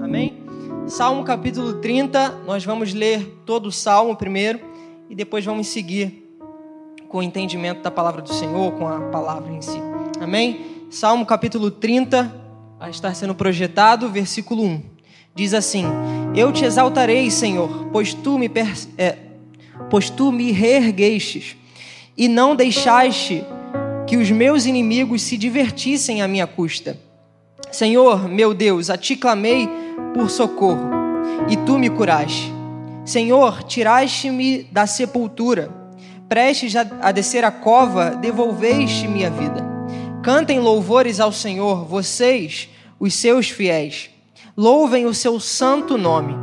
Amém? Salmo capítulo 30, nós vamos ler todo o salmo primeiro e depois vamos seguir com o entendimento da palavra do Senhor, com a palavra em si. Amém? Salmo capítulo 30, vai estar sendo projetado, versículo 1. Diz assim: Eu te exaltarei, Senhor, pois tu me, é, pois tu me reerguestes e não deixaste que os meus inimigos se divertissem à minha custa. Senhor, meu Deus, a ti clamei por socorro, e tu me curaste. Senhor, tiraste-me da sepultura, prestes a descer a cova, devolveste-me a vida. Cantem louvores ao Senhor, vocês, os seus fiéis. Louvem o seu santo nome,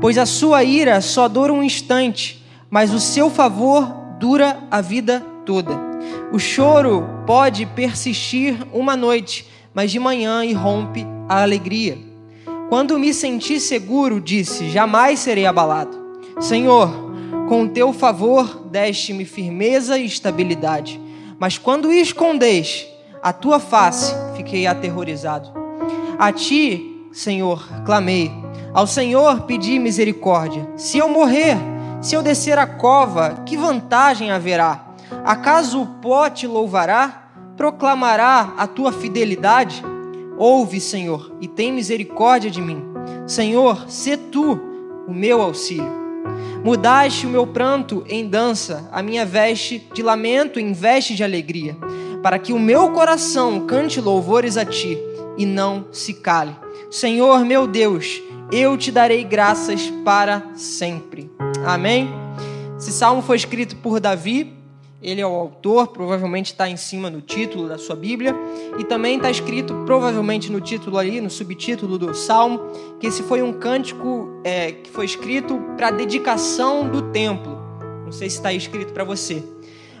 pois a sua ira só dura um instante, mas o seu favor dura a vida toda. O choro pode persistir uma noite, mas de manhã irrompe a alegria. Quando me senti seguro, disse: Jamais serei abalado. Senhor, com teu favor deste-me firmeza e estabilidade. Mas quando escondeste a tua face, fiquei aterrorizado. A ti, Senhor, clamei. Ao Senhor pedi misericórdia. Se eu morrer, se eu descer a cova, que vantagem haverá? Acaso o pó te louvará? Proclamará a tua fidelidade? Ouve, Senhor, e tem misericórdia de mim. Senhor, sê tu o meu auxílio. Mudaste o meu pranto em dança, a minha veste de lamento em veste de alegria, para que o meu coração cante louvores a ti e não se cale. Senhor, meu Deus, eu te darei graças para sempre. Amém? Esse salmo foi escrito por Davi ele é o autor, provavelmente está em cima no título da sua Bíblia, e também está escrito, provavelmente no título ali, no subtítulo do Salmo, que esse foi um cântico é, que foi escrito para dedicação do templo. Não sei se está escrito para você.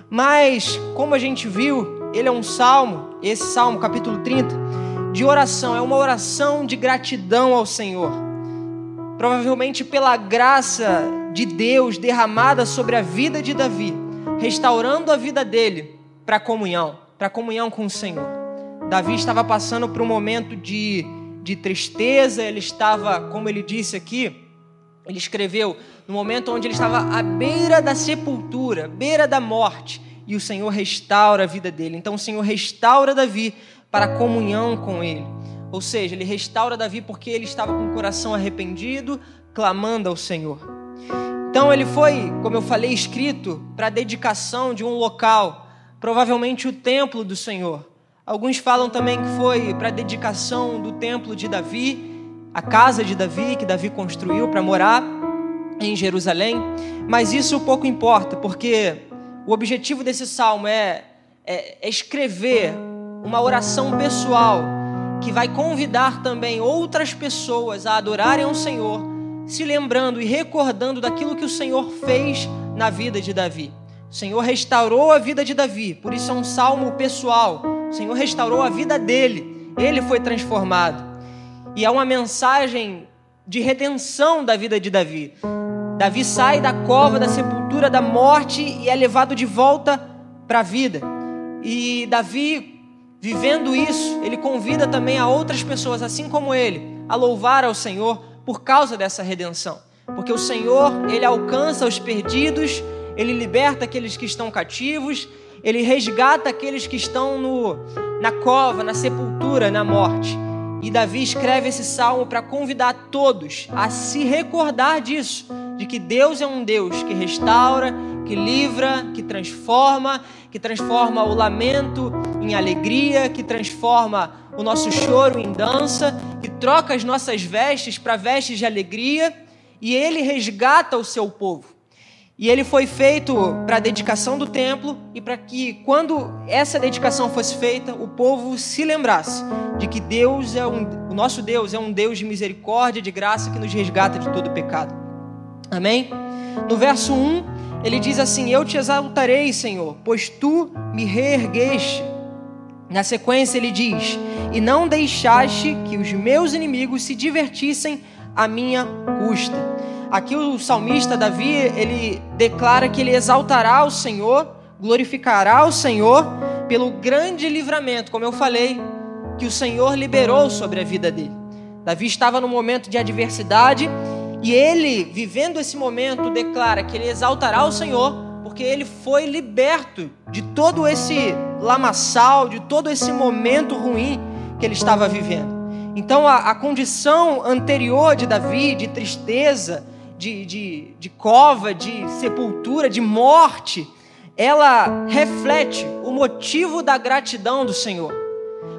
Mas, como a gente viu, ele é um salmo, esse salmo, capítulo 30, de oração, é uma oração de gratidão ao Senhor. Provavelmente pela graça de Deus derramada sobre a vida de Davi restaurando a vida dele para comunhão, para comunhão com o Senhor. Davi estava passando por um momento de, de tristeza, ele estava, como ele disse aqui, ele escreveu, no momento onde ele estava à beira da sepultura, beira da morte, e o Senhor restaura a vida dele. Então o Senhor restaura Davi para comunhão com ele. Ou seja, ele restaura Davi porque ele estava com o coração arrependido, clamando ao Senhor. Então ele foi, como eu falei, escrito para a dedicação de um local, provavelmente o templo do Senhor. Alguns falam também que foi para a dedicação do templo de Davi, a casa de Davi, que Davi construiu para morar em Jerusalém. Mas isso pouco importa, porque o objetivo desse salmo é, é, é escrever uma oração pessoal que vai convidar também outras pessoas a adorarem ao Senhor se lembrando e recordando daquilo que o Senhor fez na vida de Davi. O Senhor restaurou a vida de Davi, por isso é um salmo pessoal. O Senhor restaurou a vida dele, ele foi transformado. E é uma mensagem de redenção da vida de Davi. Davi sai da cova, da sepultura, da morte e é levado de volta para a vida. E Davi, vivendo isso, ele convida também a outras pessoas, assim como ele, a louvar ao Senhor por causa dessa redenção. Porque o Senhor, ele alcança os perdidos, ele liberta aqueles que estão cativos, ele resgata aqueles que estão no, na cova, na sepultura, na morte. E Davi escreve esse salmo para convidar todos a se recordar disso, de que Deus é um Deus que restaura, que livra, que transforma, que transforma o lamento em alegria, que transforma o nosso choro em dança, que troca as nossas vestes para vestes de alegria, e ele resgata o seu povo. E ele foi feito para a dedicação do templo e para que, quando essa dedicação fosse feita, o povo se lembrasse de que Deus é um, o nosso Deus é um Deus de misericórdia, de graça, que nos resgata de todo pecado. Amém? No verso 1, ele diz assim: Eu te exaltarei, Senhor, pois tu me reergueste. Na sequência, ele diz: E não deixaste que os meus inimigos se divertissem à minha custa. Aqui o salmista Davi, ele declara que ele exaltará o Senhor, glorificará o Senhor, pelo grande livramento, como eu falei, que o Senhor liberou sobre a vida dele. Davi estava num momento de adversidade e ele, vivendo esse momento, declara que ele exaltará o Senhor, porque ele foi liberto de todo esse lamaçal, de todo esse momento ruim que ele estava vivendo. Então, a, a condição anterior de Davi, de tristeza, de, de, de cova, de sepultura, de morte, ela reflete o motivo da gratidão do Senhor.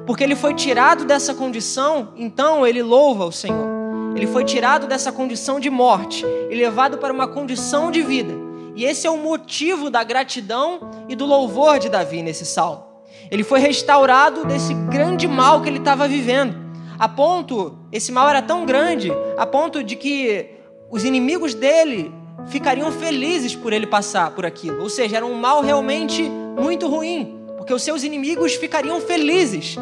Porque ele foi tirado dessa condição, então ele louva o Senhor. Ele foi tirado dessa condição de morte e levado para uma condição de vida. E esse é o motivo da gratidão e do louvor de Davi nesse salmo. Ele foi restaurado desse grande mal que ele estava vivendo. A ponto, esse mal era tão grande, a ponto de que os inimigos dele ficariam felizes por ele passar por aquilo. Ou seja, era um mal realmente muito ruim, porque os seus inimigos ficariam felizes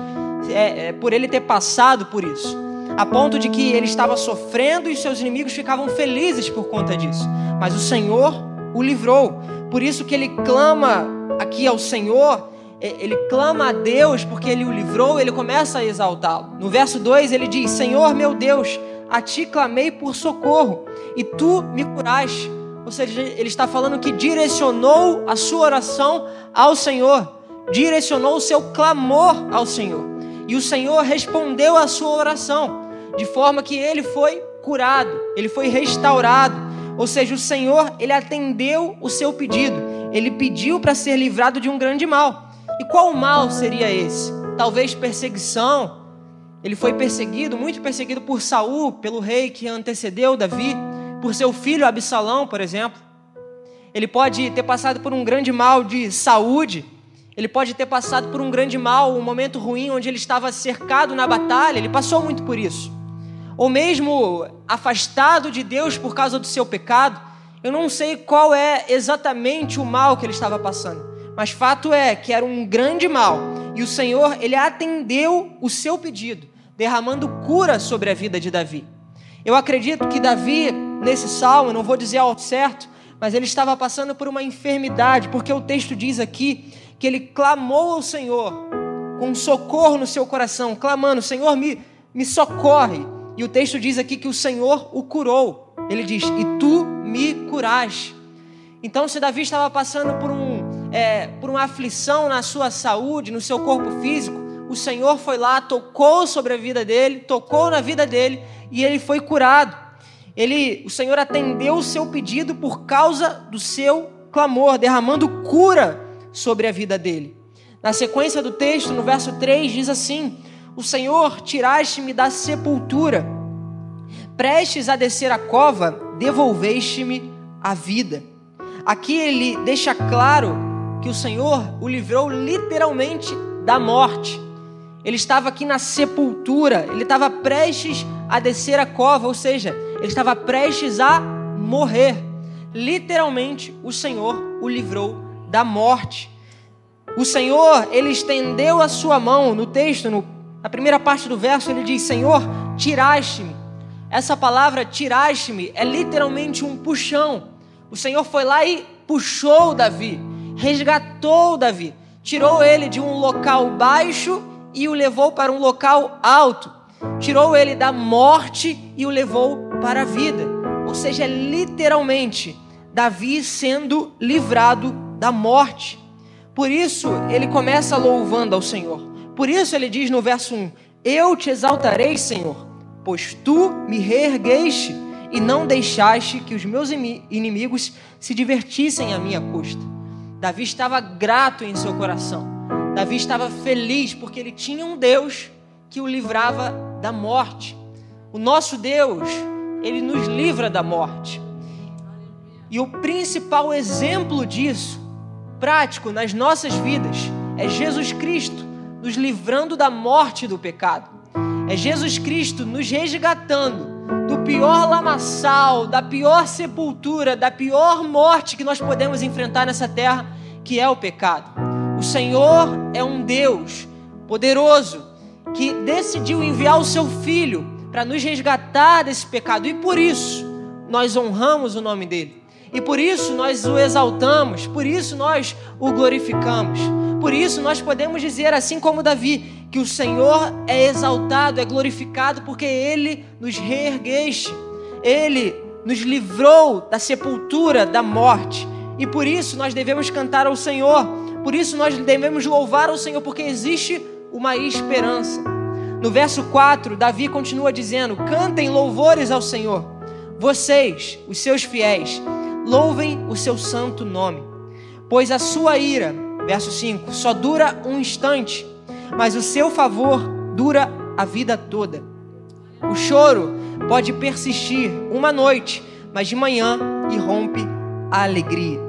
é, é, por ele ter passado por isso. A ponto de que ele estava sofrendo e seus inimigos ficavam felizes por conta disso. Mas o Senhor o livrou. Por isso que ele clama aqui ao Senhor, ele clama a Deus porque ele o livrou, ele começa a exaltá-lo. No verso 2 ele diz: Senhor meu Deus, a ti clamei por socorro e tu me curaste. Ou seja, ele está falando que direcionou a sua oração ao Senhor, direcionou o seu clamor ao Senhor. E o Senhor respondeu à sua oração, de forma que ele foi curado, ele foi restaurado. Ou seja, o Senhor, ele atendeu o seu pedido. Ele pediu para ser livrado de um grande mal. E qual mal seria esse? Talvez perseguição, ele foi perseguido, muito perseguido por Saul, pelo rei que antecedeu Davi, por seu filho Absalão, por exemplo. Ele pode ter passado por um grande mal de saúde, ele pode ter passado por um grande mal, um momento ruim onde ele estava cercado na batalha, ele passou muito por isso. Ou mesmo afastado de Deus por causa do seu pecado. Eu não sei qual é exatamente o mal que ele estava passando, mas fato é que era um grande mal e o Senhor, ele atendeu o seu pedido derramando cura sobre a vida de Davi. Eu acredito que Davi, nesse salmo, não vou dizer ao certo, mas ele estava passando por uma enfermidade, porque o texto diz aqui que ele clamou ao Senhor com socorro no seu coração, clamando: Senhor, me, me socorre. E o texto diz aqui que o Senhor o curou. Ele diz: E tu me curaste. Então, se Davi estava passando por, um, é, por uma aflição na sua saúde, no seu corpo físico, o Senhor foi lá, tocou sobre a vida dele, tocou na vida dele e ele foi curado. Ele, o Senhor atendeu o seu pedido por causa do seu clamor, derramando cura sobre a vida dele. Na sequência do texto, no verso 3, diz assim: O Senhor tiraste-me da sepultura, prestes a descer a cova, devolveste-me a vida. Aqui ele deixa claro que o Senhor o livrou literalmente da morte. Ele estava aqui na sepultura, ele estava prestes a descer a cova, ou seja, ele estava prestes a morrer. Literalmente, o Senhor o livrou da morte. O Senhor, ele estendeu a sua mão no texto, no, na primeira parte do verso, ele diz: Senhor, tiraste-me. Essa palavra tiraste-me é literalmente um puxão. O Senhor foi lá e puxou Davi, resgatou Davi, tirou ele de um local baixo e o levou para um local alto. Tirou ele da morte e o levou para a vida. Ou seja, literalmente, Davi sendo livrado da morte. Por isso, ele começa louvando ao Senhor. Por isso, ele diz no verso 1: Eu te exaltarei, Senhor, pois tu me reergueste e não deixaste que os meus inimigos se divertissem à minha custa. Davi estava grato em seu coração. Davi estava feliz porque ele tinha um Deus que o livrava da morte. O nosso Deus, ele nos livra da morte. E o principal exemplo disso, prático nas nossas vidas, é Jesus Cristo nos livrando da morte do pecado. É Jesus Cristo nos resgatando do pior lamaçal, da pior sepultura, da pior morte que nós podemos enfrentar nessa terra, que é o pecado. O Senhor é um Deus poderoso que decidiu enviar o seu filho para nos resgatar desse pecado e por isso nós honramos o nome dele. E por isso nós o exaltamos, por isso nós o glorificamos. Por isso nós podemos dizer, assim como Davi, que o Senhor é exaltado, é glorificado, porque Ele nos reergueste, Ele nos livrou da sepultura, da morte. E por isso nós devemos cantar ao Senhor, por isso nós devemos louvar ao Senhor, porque existe uma esperança. No verso 4, Davi continua dizendo: Cantem louvores ao Senhor, vocês, os seus fiéis, louvem o seu santo nome, pois a sua ira, verso 5, só dura um instante, mas o seu favor dura a vida toda. O choro pode persistir uma noite, mas de manhã irrompe a alegria.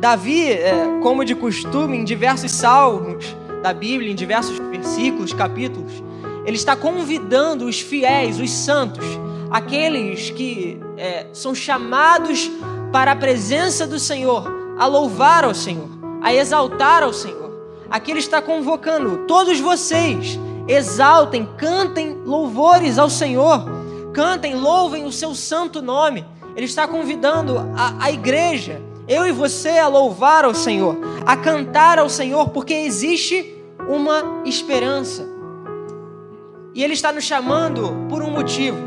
Davi, é, como de costume, em diversos salmos da Bíblia, em diversos versículos, capítulos, ele está convidando os fiéis, os santos, aqueles que é, são chamados para a presença do Senhor, a louvar ao Senhor, a exaltar ao Senhor. Aqui ele está convocando todos vocês, exaltem, cantem louvores ao Senhor, cantem, louvem o seu santo nome. Ele está convidando a, a igreja, eu e você, a louvar ao Senhor, a cantar ao Senhor, porque existe uma esperança. E Ele está nos chamando por um motivo.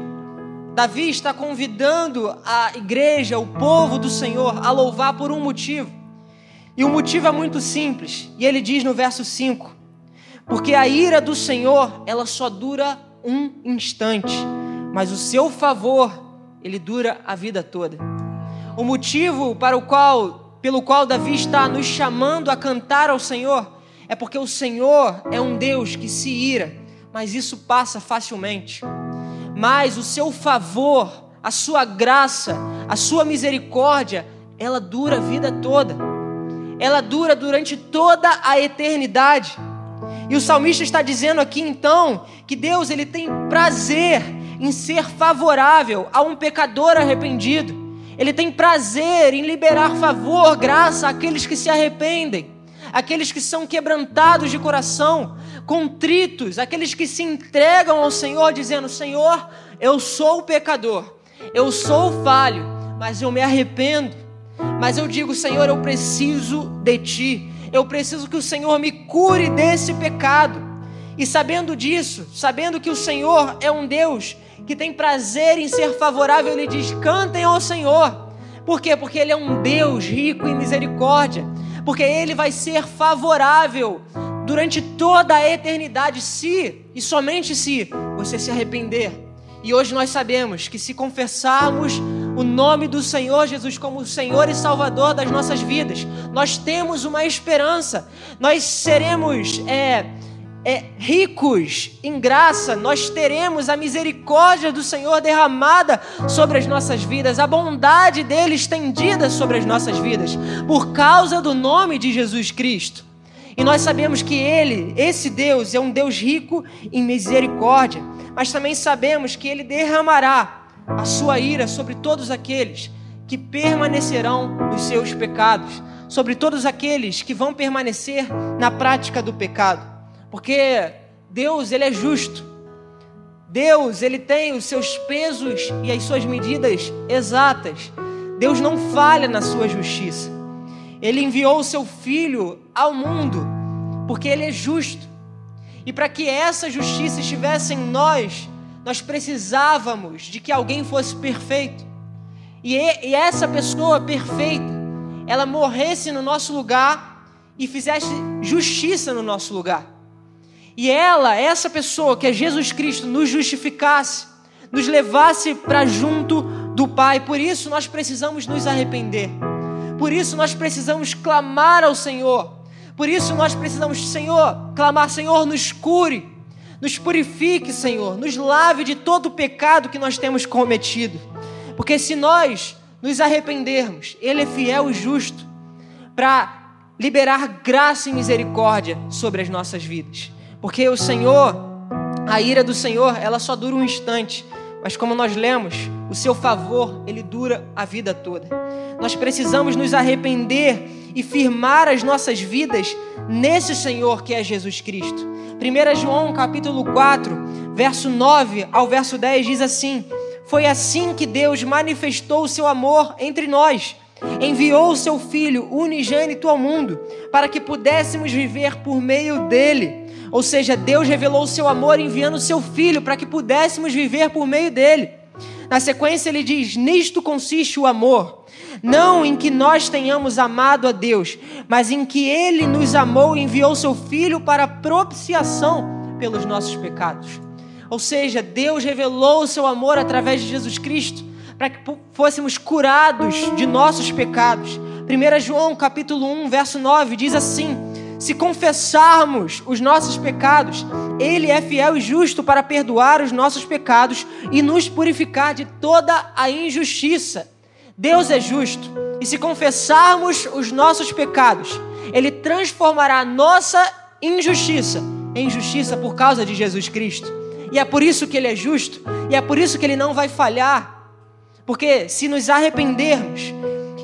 Davi está convidando a igreja, o povo do Senhor, a louvar por um motivo. E o motivo é muito simples. E ele diz no verso 5: Porque a ira do Senhor, ela só dura um instante, mas o seu favor, ele dura a vida toda. O motivo para o qual, pelo qual Davi está nos chamando a cantar ao Senhor, é porque o Senhor é um Deus que se ira, mas isso passa facilmente. Mas o seu favor, a sua graça, a sua misericórdia, ela dura a vida toda. Ela dura durante toda a eternidade. E o salmista está dizendo aqui então que Deus ele tem prazer em ser favorável a um pecador arrependido. Ele tem prazer em liberar favor, graça àqueles que se arrependem, aqueles que são quebrantados de coração, contritos, aqueles que se entregam ao Senhor, dizendo: Senhor, eu sou pecador, eu sou falho, mas eu me arrependo. Mas eu digo, Senhor, eu preciso de Ti, eu preciso que o Senhor me cure desse pecado. E sabendo disso, sabendo que o Senhor é um Deus que tem prazer em ser favorável, ele diz: cantem ao Senhor. Por quê? Porque Ele é um Deus rico em misericórdia. Porque Ele vai ser favorável durante toda a eternidade, se e somente se você se arrepender. E hoje nós sabemos que se confessarmos o nome do Senhor Jesus como Senhor e Salvador das nossas vidas, nós temos uma esperança, nós seremos. É, é, ricos em graça, nós teremos a misericórdia do Senhor derramada sobre as nossas vidas, a bondade dele estendida sobre as nossas vidas, por causa do nome de Jesus Cristo. E nós sabemos que ele, esse Deus, é um Deus rico em misericórdia, mas também sabemos que ele derramará a sua ira sobre todos aqueles que permanecerão nos seus pecados, sobre todos aqueles que vão permanecer na prática do pecado. Porque Deus, ele é justo. Deus, ele tem os seus pesos e as suas medidas exatas. Deus não falha na sua justiça. Ele enviou o seu filho ao mundo porque ele é justo. E para que essa justiça estivesse em nós, nós precisávamos de que alguém fosse perfeito. E, e essa pessoa perfeita, ela morresse no nosso lugar e fizesse justiça no nosso lugar. E ela, essa pessoa que é Jesus Cristo, nos justificasse, nos levasse para junto do Pai. Por isso nós precisamos nos arrepender. Por isso nós precisamos clamar ao Senhor. Por isso nós precisamos, Senhor, clamar, Senhor, nos cure, nos purifique, Senhor, nos lave de todo o pecado que nós temos cometido. Porque se nós nos arrependermos, Ele é fiel e justo para liberar graça e misericórdia sobre as nossas vidas. Porque o Senhor, a ira do Senhor, ela só dura um instante. Mas como nós lemos, o seu favor, ele dura a vida toda. Nós precisamos nos arrepender e firmar as nossas vidas nesse Senhor que é Jesus Cristo. 1 João capítulo 4, verso 9 ao verso 10 diz assim: Foi assim que Deus manifestou o seu amor entre nós, enviou o seu Filho unigênito ao mundo para que pudéssemos viver por meio dele. Ou seja, Deus revelou o seu amor enviando o seu Filho para que pudéssemos viver por meio dele. Na sequência, ele diz: Nisto consiste o amor. Não em que nós tenhamos amado a Deus, mas em que Ele nos amou e enviou seu Filho para propiciação pelos nossos pecados. Ou seja, Deus revelou o seu amor através de Jesus Cristo para que fôssemos curados de nossos pecados. 1 João capítulo 1, verso 9 diz assim: Se confessarmos os nossos pecados, ele é fiel e justo para perdoar os nossos pecados e nos purificar de toda a injustiça. Deus é justo, e se confessarmos os nossos pecados, ele transformará a nossa injustiça em justiça por causa de Jesus Cristo. E é por isso que ele é justo, e é por isso que ele não vai falhar. Porque se nos arrependermos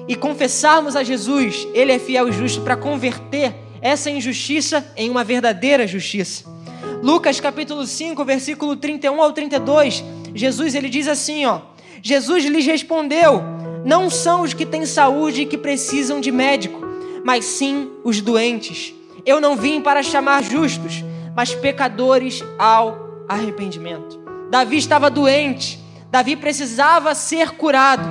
e confessarmos a Jesus, Ele é fiel e justo para converter essa injustiça em uma verdadeira justiça. Lucas capítulo 5, versículo 31 ao 32, Jesus ele diz assim, ó: Jesus lhes respondeu: Não são os que têm saúde que precisam de médico, mas sim os doentes. Eu não vim para chamar justos, mas pecadores ao arrependimento. Davi estava doente, Davi precisava ser curado,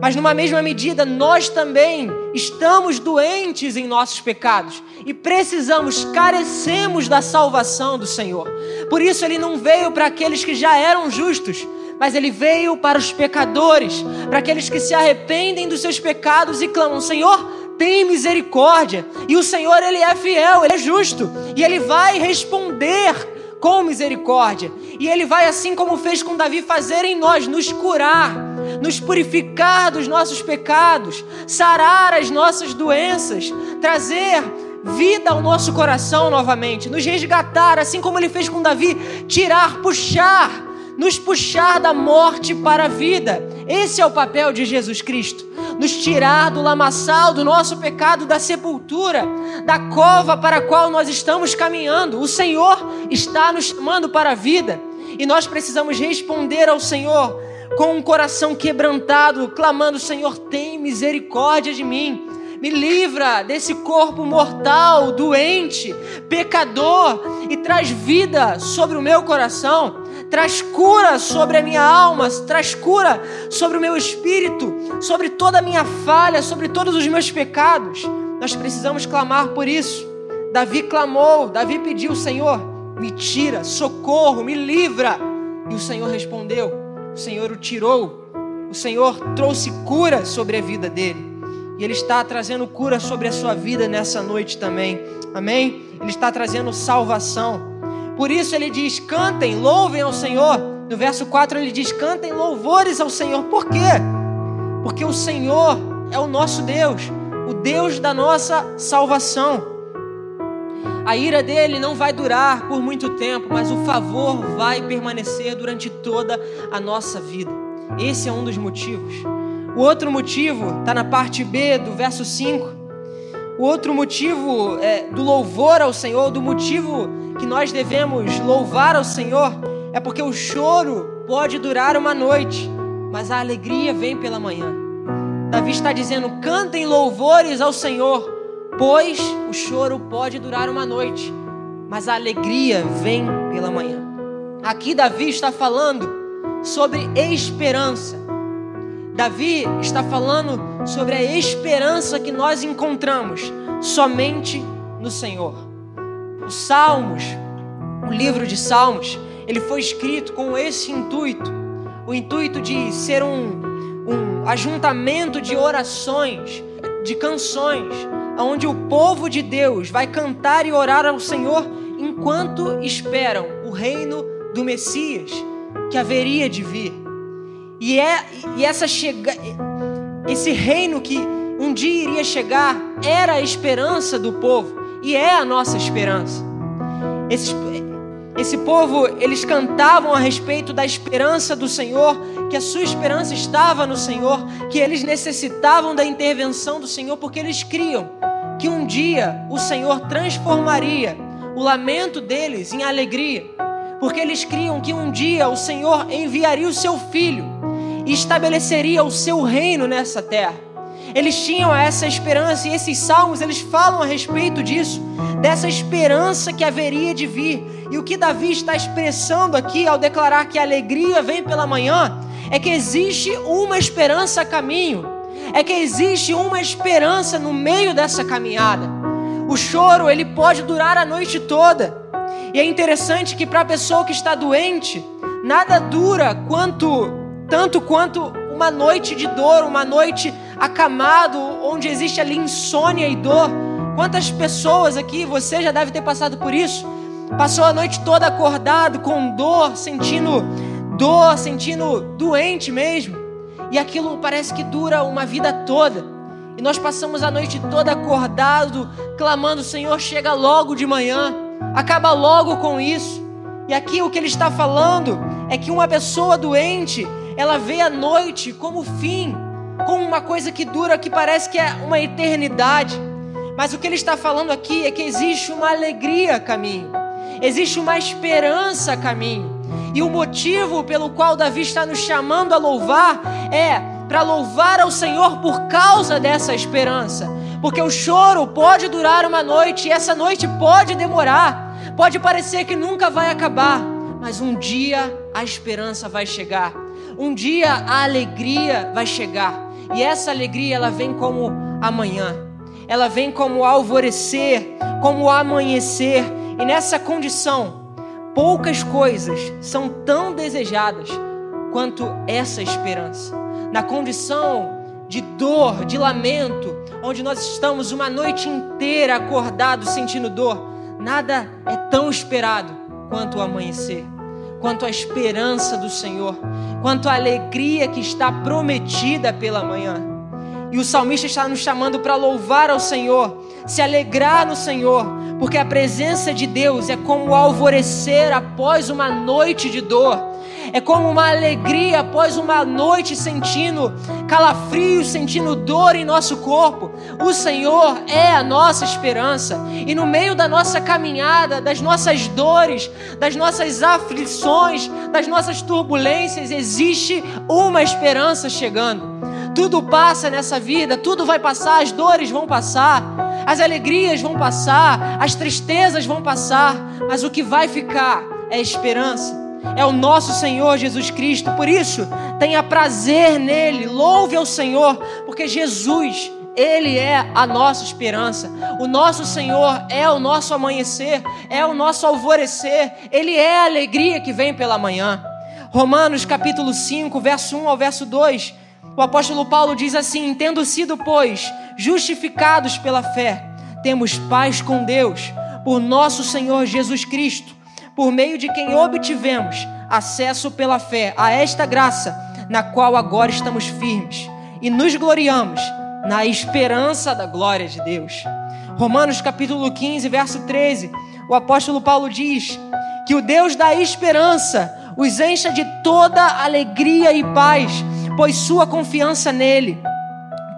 mas numa mesma medida nós também estamos doentes em nossos pecados e precisamos, carecemos da salvação do Senhor. Por isso ele não veio para aqueles que já eram justos, mas ele veio para os pecadores, para aqueles que se arrependem dos seus pecados e clamam: Senhor, tem misericórdia. E o Senhor, ele é fiel, ele é justo, e ele vai responder com misericórdia. E Ele vai, assim como fez com Davi, fazer em nós, nos curar, nos purificar dos nossos pecados, sarar as nossas doenças, trazer vida ao nosso coração novamente, nos resgatar, assim como Ele fez com Davi, tirar, puxar, nos puxar da morte para a vida. Esse é o papel de Jesus Cristo nos tirar do lamaçal do nosso pecado, da sepultura, da cova para a qual nós estamos caminhando. O Senhor está nos chamando para a vida e nós precisamos responder ao Senhor com um coração quebrantado, clamando: Senhor, tem misericórdia de mim. Me livra desse corpo mortal, doente, pecador e traz vida sobre o meu coração traz cura sobre a minha alma, traz cura sobre o meu espírito, sobre toda a minha falha, sobre todos os meus pecados. Nós precisamos clamar por isso. Davi clamou, Davi pediu: Senhor, me tira, socorro, me livra. E o Senhor respondeu, o Senhor o tirou, o Senhor trouxe cura sobre a vida dele. E Ele está trazendo cura sobre a sua vida nessa noite também. Amém? Ele está trazendo salvação. Por isso ele diz: cantem, louvem ao Senhor. No verso 4 ele diz: cantem louvores ao Senhor. Por quê? Porque o Senhor é o nosso Deus, o Deus da nossa salvação. A ira dele não vai durar por muito tempo, mas o favor vai permanecer durante toda a nossa vida. Esse é um dos motivos. O outro motivo está na parte B do verso 5 o outro motivo é, do louvor ao Senhor, do motivo que nós devemos louvar ao Senhor, é porque o choro pode durar uma noite, mas a alegria vem pela manhã. Davi está dizendo: cantem louvores ao Senhor, pois o choro pode durar uma noite, mas a alegria vem pela manhã. Aqui Davi está falando sobre esperança. Davi está falando sobre a esperança que nós encontramos somente no Senhor. Os Salmos, o livro de Salmos, ele foi escrito com esse intuito, o intuito de ser um, um ajuntamento de orações, de canções, onde o povo de Deus vai cantar e orar ao Senhor enquanto esperam o reino do Messias que haveria de vir. E, é, e essa chega, esse reino que um dia iria chegar era a esperança do povo e é a nossa esperança. Esse, esse povo, eles cantavam a respeito da esperança do Senhor, que a sua esperança estava no Senhor, que eles necessitavam da intervenção do Senhor, porque eles criam que um dia o Senhor transformaria o lamento deles em alegria, porque eles criam que um dia o Senhor enviaria o seu filho e estabeleceria o seu reino nessa terra. Eles tinham essa esperança e esses salmos eles falam a respeito disso, dessa esperança que haveria de vir. E o que Davi está expressando aqui ao declarar que a alegria vem pela manhã é que existe uma esperança a caminho, é que existe uma esperança no meio dessa caminhada. O choro ele pode durar a noite toda. E é interessante que para a pessoa que está doente, nada dura quanto tanto quanto uma noite de dor, uma noite acamado, onde existe ali insônia e dor. Quantas pessoas aqui, você já deve ter passado por isso? Passou a noite toda acordado, com dor, sentindo dor, sentindo doente mesmo. E aquilo parece que dura uma vida toda. E nós passamos a noite toda acordado, clamando: Senhor, chega logo de manhã, acaba logo com isso. E aqui o que ele está falando é que uma pessoa doente, ela vê a noite como fim, como uma coisa que dura, que parece que é uma eternidade. Mas o que ele está falando aqui é que existe uma alegria a caminho, existe uma esperança a caminho. E o motivo pelo qual Davi está nos chamando a louvar é para louvar ao Senhor por causa dessa esperança. Porque o choro pode durar uma noite e essa noite pode demorar, pode parecer que nunca vai acabar, mas um dia a esperança vai chegar. Um dia a alegria vai chegar. E essa alegria ela vem como amanhã. Ela vem como alvorecer, como amanhecer. E nessa condição, poucas coisas são tão desejadas quanto essa esperança. Na condição de dor, de lamento, onde nós estamos uma noite inteira acordados sentindo dor, nada é tão esperado quanto o amanhecer quanto à esperança do Senhor, quanto à alegria que está prometida pela manhã. E o salmista está nos chamando para louvar ao Senhor, se alegrar no Senhor, porque a presença de Deus é como o alvorecer após uma noite de dor é como uma alegria após uma noite sentindo calafrios, sentindo dor em nosso corpo. O Senhor é a nossa esperança, e no meio da nossa caminhada, das nossas dores, das nossas aflições, das nossas turbulências, existe uma esperança chegando. Tudo passa nessa vida, tudo vai passar, as dores vão passar, as alegrias vão passar, as tristezas vão passar, mas o que vai ficar é esperança é o nosso Senhor Jesus Cristo. Por isso, tenha prazer nele, louve ao Senhor, porque Jesus, ele é a nossa esperança. O nosso Senhor é o nosso amanhecer, é o nosso alvorecer, ele é a alegria que vem pela manhã. Romanos capítulo 5, verso 1 ao verso 2. O apóstolo Paulo diz assim: Tendo sido, pois, justificados pela fé, temos paz com Deus, por nosso Senhor Jesus Cristo por meio de quem obtivemos acesso pela fé a esta graça, na qual agora estamos firmes e nos gloriamos na esperança da glória de Deus. Romanos capítulo 15, verso 13, o apóstolo Paulo diz que o Deus da esperança os encha de toda alegria e paz, pois sua confiança nele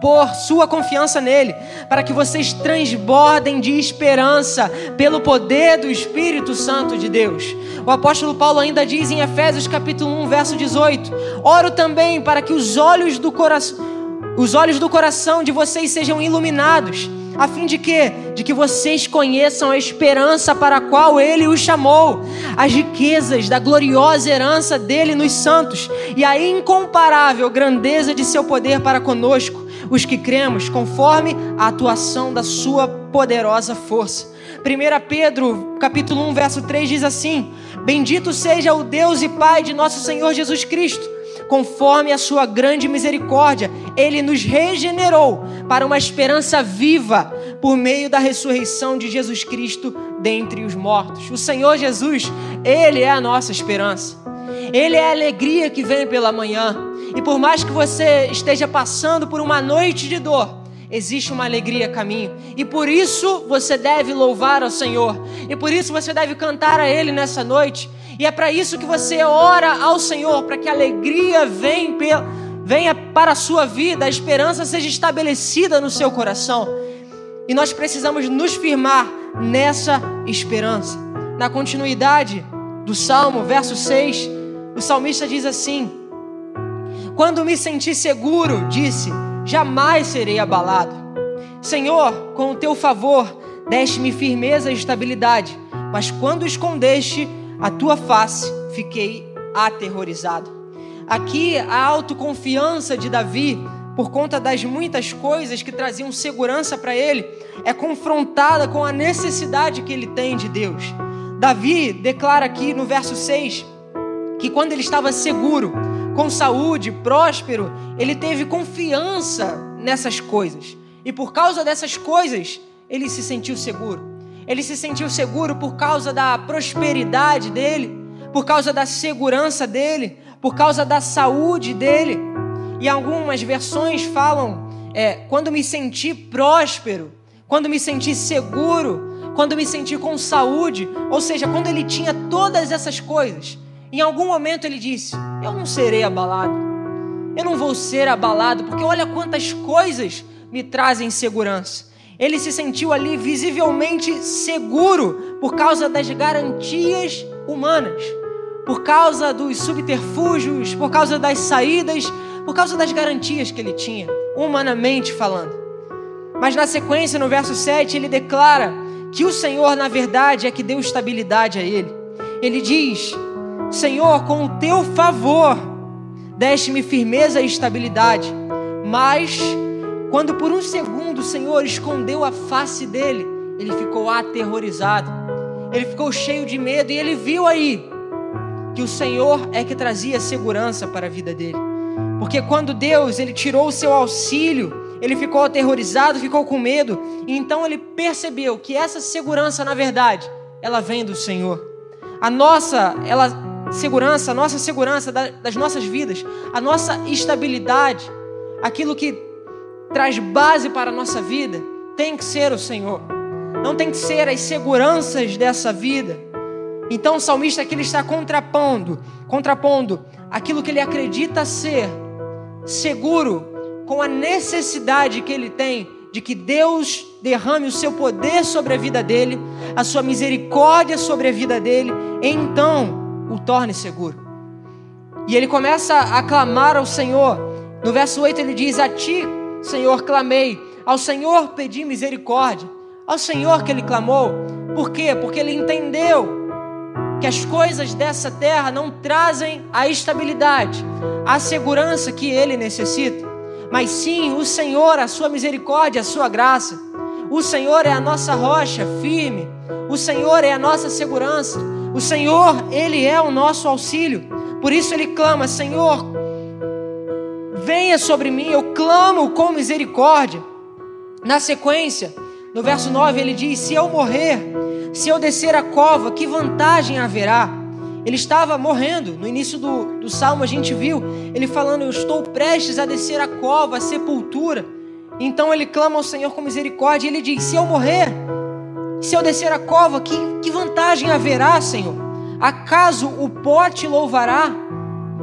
pôr sua confiança nele, para que vocês transbordem de esperança pelo poder do Espírito Santo de Deus. O apóstolo Paulo ainda diz em Efésios capítulo 1, verso 18: Oro também para que os olhos do coração os olhos do coração de vocês sejam iluminados, a fim de que de que vocês conheçam a esperança para a qual ele os chamou, as riquezas da gloriosa herança dele nos santos e a incomparável grandeza de seu poder para conosco os que cremos, conforme a atuação da sua poderosa força. 1 Pedro, capítulo 1, verso 3 diz assim: Bendito seja o Deus e Pai de nosso Senhor Jesus Cristo, conforme a sua grande misericórdia, ele nos regenerou para uma esperança viva por meio da ressurreição de Jesus Cristo dentre os mortos. O Senhor Jesus, ele é a nossa esperança. Ele é a alegria que vem pela manhã. E por mais que você esteja passando por uma noite de dor, existe uma alegria a caminho. E por isso você deve louvar ao Senhor. E por isso você deve cantar a Ele nessa noite. E é para isso que você ora ao Senhor, para que a alegria venha, venha para a sua vida, a esperança seja estabelecida no seu coração. E nós precisamos nos firmar nessa esperança. Na continuidade do Salmo, verso 6, o salmista diz assim: quando me senti seguro, disse: jamais serei abalado. Senhor, com o teu favor, deste-me firmeza e estabilidade, mas quando escondeste a tua face, fiquei aterrorizado. Aqui a autoconfiança de Davi, por conta das muitas coisas que traziam segurança para ele, é confrontada com a necessidade que ele tem de Deus. Davi declara aqui no verso 6 que quando ele estava seguro, com saúde, próspero, ele teve confiança nessas coisas. E por causa dessas coisas, ele se sentiu seguro. Ele se sentiu seguro por causa da prosperidade dele, por causa da segurança dele, por causa da saúde dele. E algumas versões falam: é, quando me senti próspero, quando me senti seguro, quando me senti com saúde, ou seja, quando ele tinha todas essas coisas. Em algum momento ele disse: Eu não serei abalado, eu não vou ser abalado, porque olha quantas coisas me trazem segurança. Ele se sentiu ali visivelmente seguro por causa das garantias humanas, por causa dos subterfúgios, por causa das saídas, por causa das garantias que ele tinha, humanamente falando. Mas na sequência, no verso 7, ele declara que o Senhor, na verdade, é que deu estabilidade a ele. Ele diz: Senhor, com o teu favor, deste-me firmeza e estabilidade, mas quando por um segundo o Senhor escondeu a face dele, ele ficou aterrorizado. Ele ficou cheio de medo e ele viu aí que o Senhor é que trazia segurança para a vida dele. Porque quando Deus ele tirou o seu auxílio, ele ficou aterrorizado, ficou com medo, e então ele percebeu que essa segurança, na verdade, ela vem do Senhor. A nossa, ela segurança, a nossa segurança das nossas vidas, a nossa estabilidade, aquilo que traz base para a nossa vida, tem que ser o Senhor. Não tem que ser as seguranças dessa vida. Então o salmista aqui ele está contrapondo, contrapondo aquilo que ele acredita ser seguro com a necessidade que ele tem de que Deus derrame o seu poder sobre a vida dele, a sua misericórdia sobre a vida dele, então o torne seguro. E ele começa a clamar ao Senhor. No verso 8 ele diz: A ti Senhor, clamei. Ao Senhor pedi misericórdia. Ao Senhor que ele clamou. Por quê? Porque ele entendeu que as coisas dessa terra não trazem a estabilidade, a segurança que ele necessita, mas sim o Senhor, a sua misericórdia, a sua graça. O Senhor é a nossa rocha firme. O Senhor é a nossa segurança. O Senhor, ele é o nosso auxílio. Por isso ele clama: Senhor, venha sobre mim, eu clamo com misericórdia. Na sequência, no verso 9, ele diz: Se eu morrer, se eu descer a cova, que vantagem haverá? Ele estava morrendo. No início do, do salmo a gente viu ele falando: Eu estou prestes a descer a cova, a sepultura. Então ele clama ao Senhor com misericórdia e ele diz: Se eu morrer, se eu descer a cova, que, que vantagem haverá, Senhor? Acaso o pó te louvará?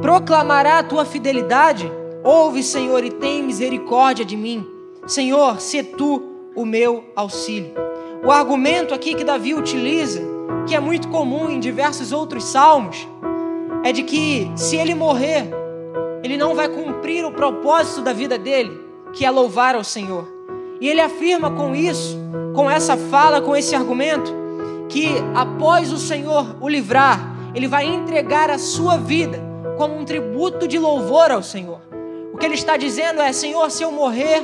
Proclamará a tua fidelidade? Ouve, Senhor, e tem misericórdia de mim. Senhor, se tu o meu auxílio. O argumento aqui que Davi utiliza, que é muito comum em diversos outros salmos, é de que se ele morrer, ele não vai cumprir o propósito da vida dele, que é louvar ao Senhor. E ele afirma com isso, com essa fala, com esse argumento, que após o Senhor o livrar, ele vai entregar a sua vida como um tributo de louvor ao Senhor. O que ele está dizendo é: Senhor, se eu morrer,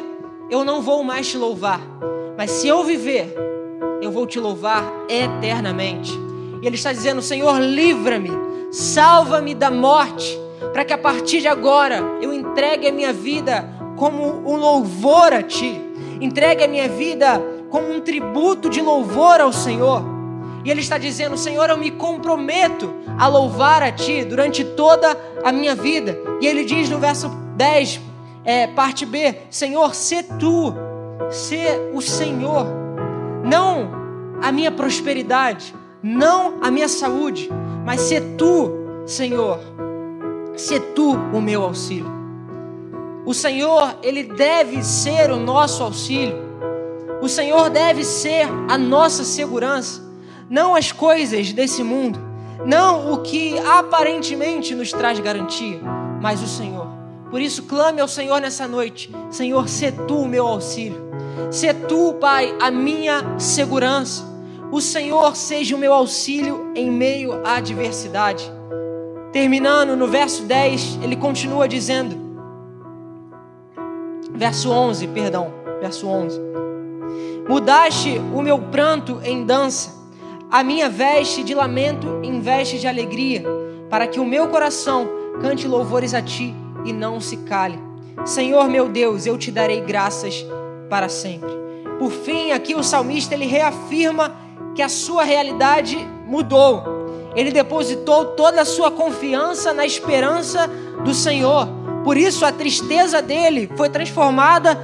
eu não vou mais te louvar, mas se eu viver, eu vou te louvar eternamente. E ele está dizendo: Senhor, livra-me, salva-me da morte, para que a partir de agora eu entregue a minha vida como um louvor a Ti, entregue a minha vida como um tributo de louvor ao Senhor. E ele está dizendo: Senhor, eu me comprometo a louvar a Ti durante toda a minha vida. E ele diz no verso 10, é, parte B: Senhor, se tu, se o Senhor, não a minha prosperidade, não a minha saúde, mas se tu, Senhor, se tu o meu auxílio. O Senhor, ele deve ser o nosso auxílio. O Senhor deve ser a nossa segurança, não as coisas desse mundo, não o que aparentemente nos traz garantia, mas o Senhor Por isso, clame ao Senhor nessa noite: Senhor, sê tu o meu auxílio, sê tu, Pai, a minha segurança. O Senhor seja o meu auxílio em meio à adversidade. Terminando no verso 10, ele continua dizendo, verso 11, perdão, verso 11: Mudaste o meu pranto em dança, a minha veste de lamento em veste de alegria, para que o meu coração cante louvores a ti e não se cale. Senhor meu Deus, eu te darei graças para sempre. Por fim, aqui o salmista ele reafirma que a sua realidade mudou. Ele depositou toda a sua confiança na esperança do Senhor. Por isso a tristeza dele foi transformada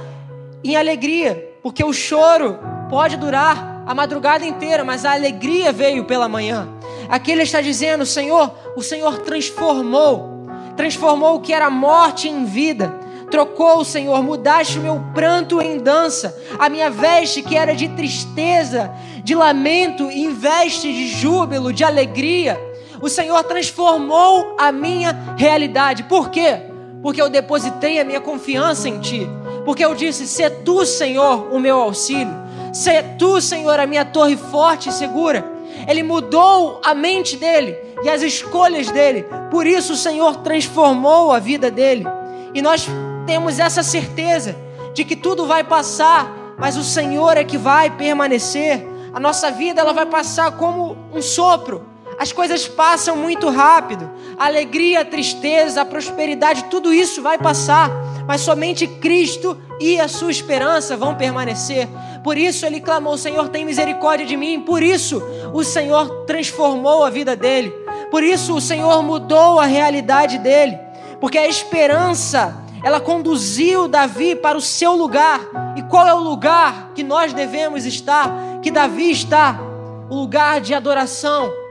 em alegria, porque o choro pode durar a madrugada inteira, mas a alegria veio pela manhã. Aqui ele está dizendo, Senhor, o Senhor transformou transformou o que era morte em vida. Trocou, Senhor, mudaste o meu pranto em dança, a minha veste que era de tristeza, de lamento, em veste de júbilo, de alegria. O Senhor transformou a minha realidade. Por quê? Porque eu depositei a minha confiança em Ti. Porque eu disse: Se Tu, Senhor, o meu auxílio. Se Tu, Senhor, a minha torre forte e segura. Ele mudou a mente dele e as escolhas dele. Por isso o Senhor transformou a vida dele. E nós temos essa certeza de que tudo vai passar, mas o Senhor é que vai permanecer. A nossa vida ela vai passar como um sopro. As coisas passam muito rápido. Alegria, a tristeza, a prosperidade, tudo isso vai passar, mas somente Cristo e a sua esperança vão permanecer. Por isso ele clamou: Senhor, tem misericórdia de mim. Por isso o Senhor transformou a vida dele. Por isso o Senhor mudou a realidade dele. Porque a esperança, ela conduziu Davi para o seu lugar. E qual é o lugar que nós devemos estar? Que Davi está? O lugar de adoração.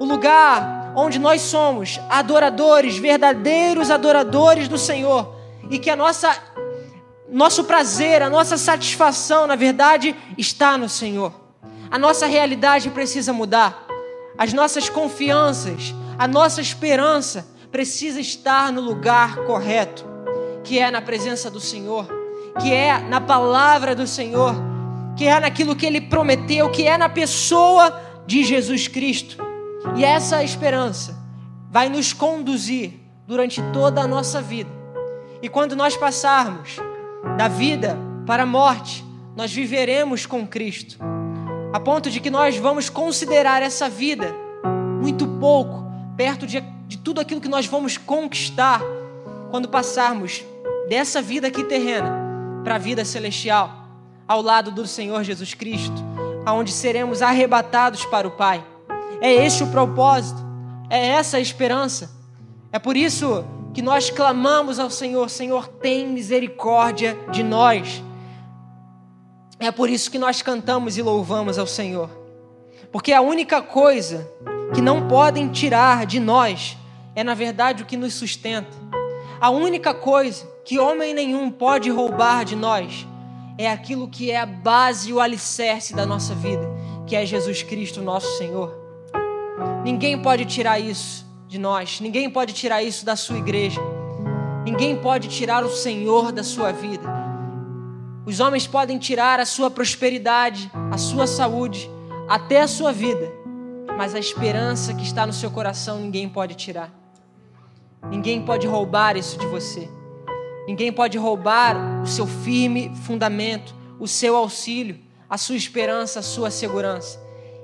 O lugar onde nós somos adoradores, verdadeiros adoradores do Senhor. E que a nossa nosso prazer, a nossa satisfação, na verdade, está no Senhor. A nossa realidade precisa mudar. As nossas confianças, a nossa esperança precisa estar no lugar correto, que é na presença do Senhor, que é na palavra do Senhor, que é naquilo que ele prometeu, que é na pessoa de Jesus Cristo. E essa esperança vai nos conduzir durante toda a nossa vida. E quando nós passarmos da vida para a morte, nós viveremos com Cristo, a ponto de que nós vamos considerar essa vida muito pouco, perto de, de tudo aquilo que nós vamos conquistar quando passarmos dessa vida aqui terrena para a vida celestial, ao lado do Senhor Jesus Cristo, aonde seremos arrebatados para o Pai. É este o propósito, é essa a esperança. É por isso que nós clamamos ao Senhor: Senhor, tem misericórdia de nós. É por isso que nós cantamos e louvamos ao Senhor, porque a única coisa que não podem tirar de nós é, na verdade, o que nos sustenta. A única coisa que homem nenhum pode roubar de nós é aquilo que é a base e o alicerce da nossa vida, que é Jesus Cristo, nosso Senhor. Ninguém pode tirar isso de nós. Ninguém pode tirar isso da sua igreja. Ninguém pode tirar o Senhor da sua vida. Os homens podem tirar a sua prosperidade, a sua saúde, até a sua vida, mas a esperança que está no seu coração ninguém pode tirar. Ninguém pode roubar isso de você. Ninguém pode roubar o seu firme fundamento, o seu auxílio, a sua esperança, a sua segurança.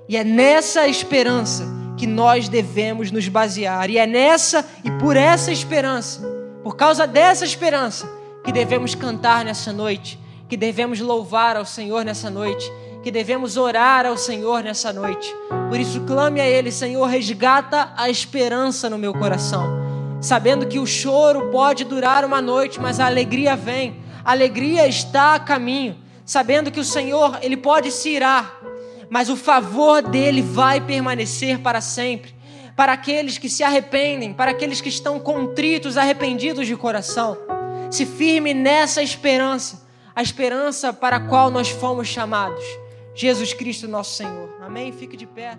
E é nessa esperança que nós devemos nos basear. E é nessa e por essa esperança, por causa dessa esperança, que devemos cantar nessa noite, que devemos louvar ao Senhor nessa noite, que devemos orar ao Senhor nessa noite. Por isso, clame a Ele, Senhor, resgata a esperança no meu coração, sabendo que o choro pode durar uma noite, mas a alegria vem, a alegria está a caminho, sabendo que o Senhor, Ele pode se irar mas o favor dele vai permanecer para sempre. Para aqueles que se arrependem, para aqueles que estão contritos, arrependidos de coração. Se firme nessa esperança, a esperança para a qual nós fomos chamados. Jesus Cristo, nosso Senhor. Amém? Fique de pé.